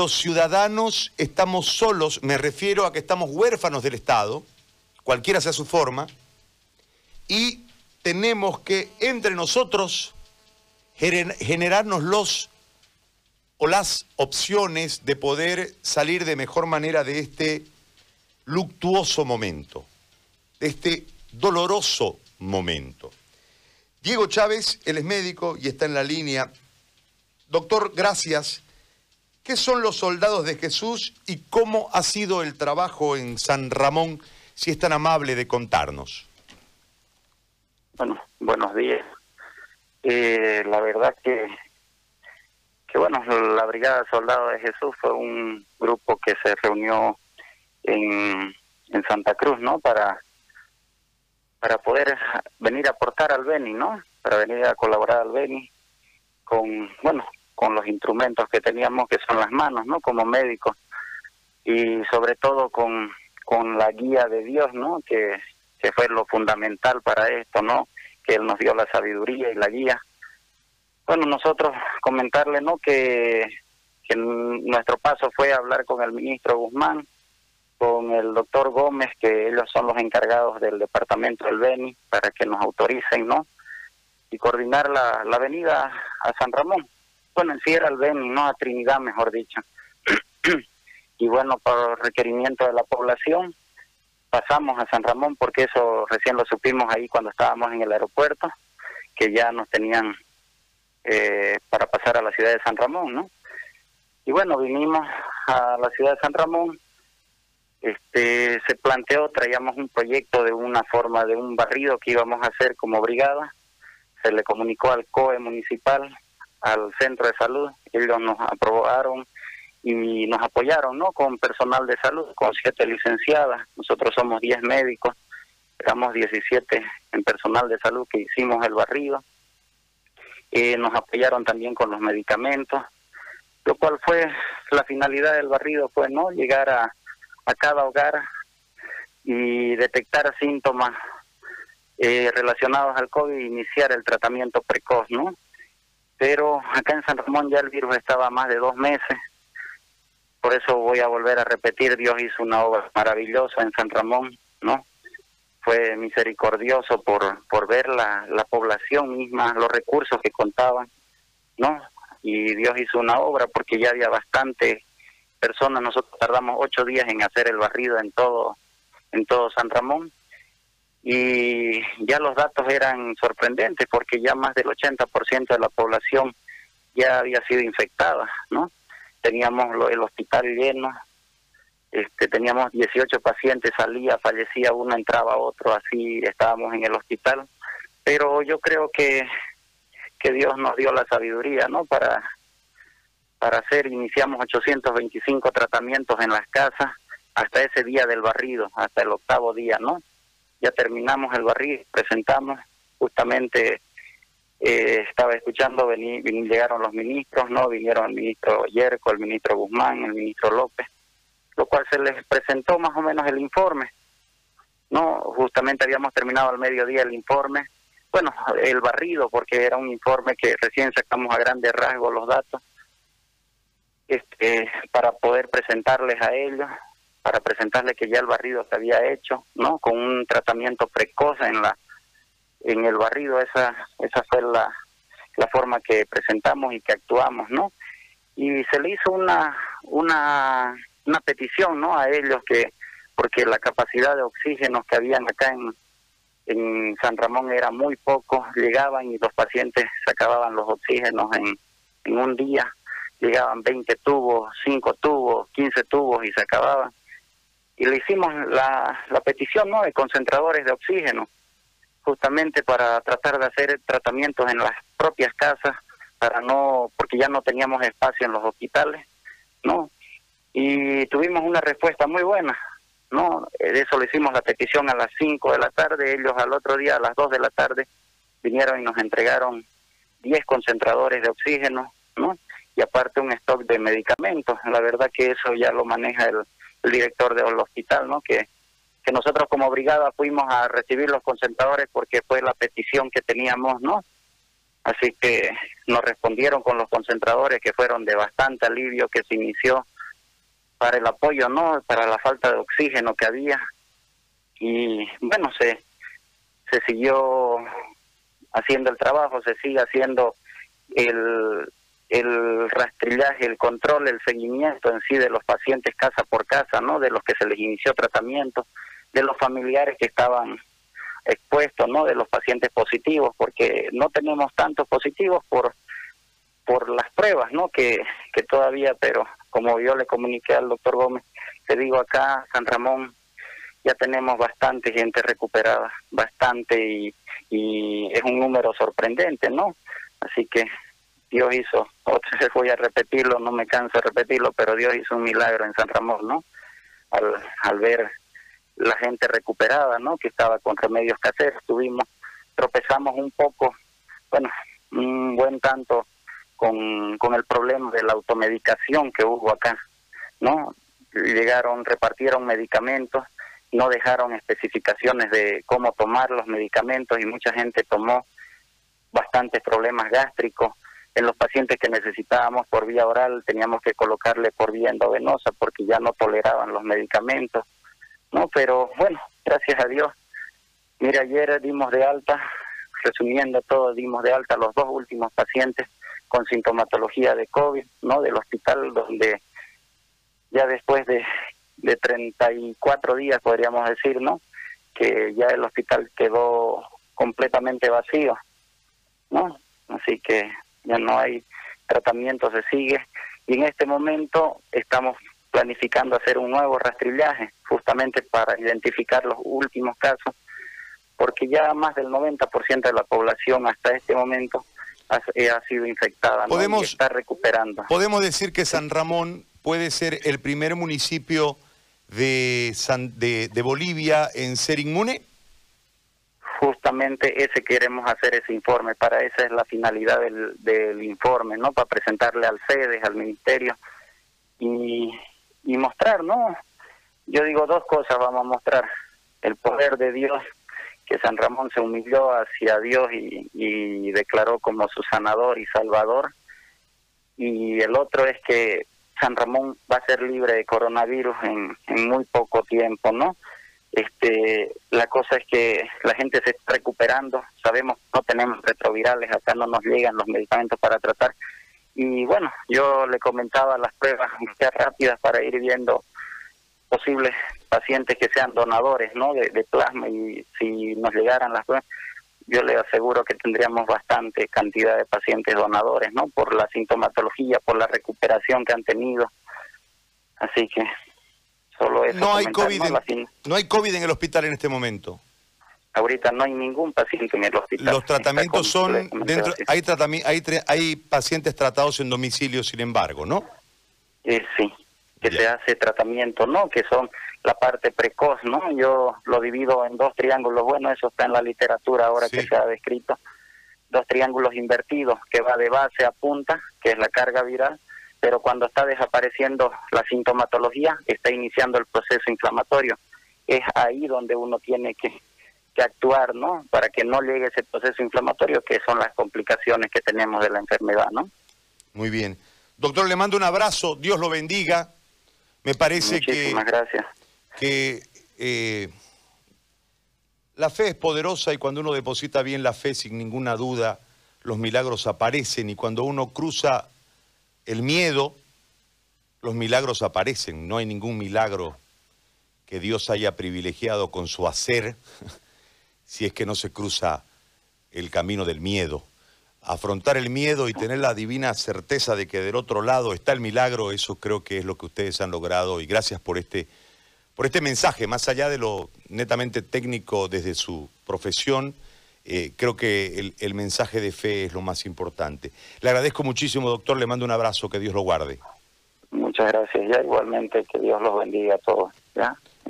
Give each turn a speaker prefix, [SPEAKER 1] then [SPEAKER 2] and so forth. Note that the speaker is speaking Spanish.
[SPEAKER 1] los ciudadanos estamos solos, me refiero a que estamos huérfanos del Estado, cualquiera sea su forma, y tenemos que entre nosotros generarnos los o las opciones de poder salir de mejor manera de este luctuoso momento, de este doloroso momento. Diego Chávez, él es médico y está en la línea. Doctor, gracias. ¿Qué son los soldados de Jesús y cómo ha sido el trabajo en San Ramón, si es tan amable de contarnos?
[SPEAKER 2] Bueno, buenos días. Eh, la verdad que, que, bueno, la Brigada Soldados de Jesús fue un grupo que se reunió en, en Santa Cruz, ¿no? Para para poder venir a aportar al Beni, ¿no? Para venir a colaborar al Beni con, bueno, con los instrumentos que teníamos, que son las manos, ¿no? Como médicos. Y sobre todo con, con la guía de Dios, ¿no? Que, que fue lo fundamental para esto, ¿no? Que Él nos dio la sabiduría y la guía. Bueno, nosotros comentarle, ¿no? Que, que nuestro paso fue hablar con el ministro Guzmán, con el doctor Gómez, que ellos son los encargados del departamento del Beni, para que nos autoricen, ¿no? Y coordinar la, la avenida a San Ramón. Bueno, en sí era el Beni, no a Trinidad, mejor dicho. y bueno, por requerimiento de la población, pasamos a San Ramón, porque eso recién lo supimos ahí cuando estábamos en el aeropuerto, que ya nos tenían eh, para pasar a la ciudad de San Ramón, ¿no? Y bueno, vinimos a la ciudad de San Ramón, este, se planteó, traíamos un proyecto de una forma de un barrido que íbamos a hacer como brigada, se le comunicó al COE municipal, al centro de salud, ellos nos aprobaron y nos apoyaron, ¿no? Con personal de salud, con siete licenciadas, nosotros somos diez médicos, éramos 17 en personal de salud que hicimos el barrido, eh, nos apoyaron también con los medicamentos, lo cual fue la finalidad del barrido, fue no llegar a a cada hogar y detectar síntomas eh, relacionados al COVID e iniciar el tratamiento precoz, ¿no? Pero acá en San Ramón ya el virus estaba más de dos meses, por eso voy a volver a repetir, Dios hizo una obra maravillosa en San Ramón, ¿no? Fue misericordioso por, por ver la, la población misma, los recursos que contaban, ¿no? Y Dios hizo una obra porque ya había bastante personas, nosotros tardamos ocho días en hacer el barrido en todo, en todo San Ramón y ya los datos eran sorprendentes porque ya más del 80% de la población ya había sido infectada, ¿no? Teníamos el hospital lleno, este, teníamos 18 pacientes, salía, fallecía uno, entraba otro, así estábamos en el hospital. Pero yo creo que, que Dios nos dio la sabiduría, ¿no? Para para hacer, iniciamos 825 tratamientos en las casas hasta ese día del barrido, hasta el octavo día, ¿no? Ya terminamos el barrido, presentamos, justamente eh, estaba escuchando, vení, llegaron los ministros, ¿no? Vinieron el ministro Yerko, el ministro Guzmán, el ministro López, lo cual se les presentó más o menos el informe, ¿no? Justamente habíamos terminado al mediodía el informe, bueno, el barrido, porque era un informe que recién sacamos a grandes rasgos los datos, este, para poder presentarles a ellos, para presentarles que ya el barrido se había hecho, ¿no? Con un tratamiento precoz en la en el barrido, esa esa fue la, la forma que presentamos y que actuamos, ¿no? Y se le hizo una una una petición, ¿no? A ellos que porque la capacidad de oxígeno que habían acá en en San Ramón era muy poco, llegaban y los pacientes se acababan los oxígenos en, en un día llegaban 20 tubos, 5 tubos, 15 tubos y se acababan. Y le hicimos la, petición ¿no? de concentradores de oxígeno, justamente para tratar de hacer tratamientos en las propias casas, para no, porque ya no teníamos espacio en los hospitales, ¿no? Y tuvimos una respuesta muy buena, ¿no? De eso le hicimos la petición a las 5 de la tarde, ellos al otro día a las 2 de la tarde vinieron y nos entregaron 10 concentradores de oxígeno, ¿no? y aparte un stock de medicamentos. La verdad que eso ya lo maneja el, director del hospital, ¿no? Que, que nosotros como brigada fuimos a recibir los concentradores porque fue la petición que teníamos, ¿no? Así que nos respondieron con los concentradores que fueron de bastante alivio que se inició para el apoyo, ¿no? Para la falta de oxígeno que había. Y bueno, se, se siguió haciendo el trabajo, se sigue haciendo el, el rastrillaje, el control, el seguimiento en sí de los pacientes casa por casa, ¿no? De los que se les inició tratamiento, de los familiares que estaban expuestos, ¿no? De los pacientes positivos, porque no tenemos tantos positivos por por las pruebas, ¿no? Que, que todavía, pero como yo le comuniqué al doctor Gómez, te digo acá, San Ramón, ya tenemos bastante gente recuperada, bastante, y, y es un número sorprendente, ¿no? Así que Dios hizo, otra vez voy a repetirlo, no me canso de repetirlo, pero Dios hizo un milagro en San Ramón, ¿no? Al, al ver la gente recuperada, ¿no? Que estaba con remedios caseros. Tuvimos, tropezamos un poco, bueno, un buen tanto con, con el problema de la automedicación que hubo acá, ¿no? Llegaron, repartieron medicamentos, no dejaron especificaciones de cómo tomar los medicamentos y mucha gente tomó bastantes problemas gástricos. En los pacientes que necesitábamos por vía oral teníamos que colocarle por vía endovenosa porque ya no toleraban los medicamentos ¿no? Pero bueno, gracias a Dios. Mira, ayer dimos de alta, resumiendo todo, dimos de alta los dos últimos pacientes con sintomatología de COVID, ¿no? Del hospital donde ya después de, de 34 días, podríamos decir, ¿no? Que ya el hospital quedó completamente vacío, ¿no? Así que ya no hay tratamiento, se sigue. Y en este momento estamos planificando hacer un nuevo rastrillaje justamente para identificar los últimos casos, porque ya más del 90% de la población hasta este momento ha, eh, sido infectada ¿no? y está recuperando.
[SPEAKER 1] ¿Podemos decir que San Ramón puede ser el primer municipio de, de, Bolivia en ser inmune?
[SPEAKER 2] Justamente ese queremos hacer ese informe, para esa es la finalidad del, del informe, ¿no? Para presentarle al FEDES, al Ministerio, y y mostrar, ¿no? Yo digo dos cosas, vamos a mostrar. El poder de Dios, que San Ramón se humilló hacia Dios y, declaró como su sanador y salvador. Y el otro es que San Ramón va a ser libre de coronavirus en, en muy poco tiempo, ¿no? Este, la cosa es que la gente se está recuperando, sabemos no tenemos retrovirales, acá no nos llegan los medicamentos para tratar, y bueno, yo le comentaba las pruebas rápidas para ir viendo posibles pacientes que sean donadores ¿no? de, plasma y si nos llegaran las pruebas, yo le aseguro que tendríamos bastante cantidad de pacientes donadores, ¿no? Por la sintomatología, por la recuperación que han tenido. Así que solo eso.
[SPEAKER 1] No hay COVID, no hay COVID en el hospital en este momento.
[SPEAKER 2] Ahorita no hay ningún paciente en el hospital.
[SPEAKER 1] Los tratamientos son dentro hay hay hay pacientes tratados en domicilio, sin embargo, ¿no?
[SPEAKER 2] Eh, sí, que se hace tratamiento, ¿no? Que son la parte precoz, ¿no? Yo lo divido en dos triángulos, bueno, eso está en la literatura ahora que se ha descrito, dos triángulos invertidos, que va de base a punta, que es la carga viral, pero cuando está desapareciendo la sintomatología, está iniciando el proceso inflamatorio. Es ahí donde uno tiene que que actuar, ¿no? Para que no llegue ese proceso inflamatorio, que son las complicaciones que tenemos de la enfermedad, ¿no?
[SPEAKER 1] Muy bien. Doctor, le mando un abrazo, Dios lo bendiga. Me parece
[SPEAKER 2] Muchísimas que... gracias.
[SPEAKER 1] Que eh, la fe es poderosa y cuando uno deposita bien la fe sin ninguna duda, los milagros aparecen y cuando uno cruza el miedo, los milagros aparecen. No hay ningún milagro que Dios haya privilegiado con su hacer si es que no se cruza el camino del miedo. Afrontar el miedo y tener la divina certeza de que del otro lado está el milagro, eso creo que es lo que ustedes han logrado y gracias por este, por este mensaje, más allá de lo netamente técnico desde su profesión, eh, creo que el, el, mensaje de fe es lo más importante. Le agradezco muchísimo, doctor, le mando un abrazo, que Dios lo guarde.
[SPEAKER 2] Muchas gracias, ya igualmente, que Dios los bendiga a todos. ¿ya?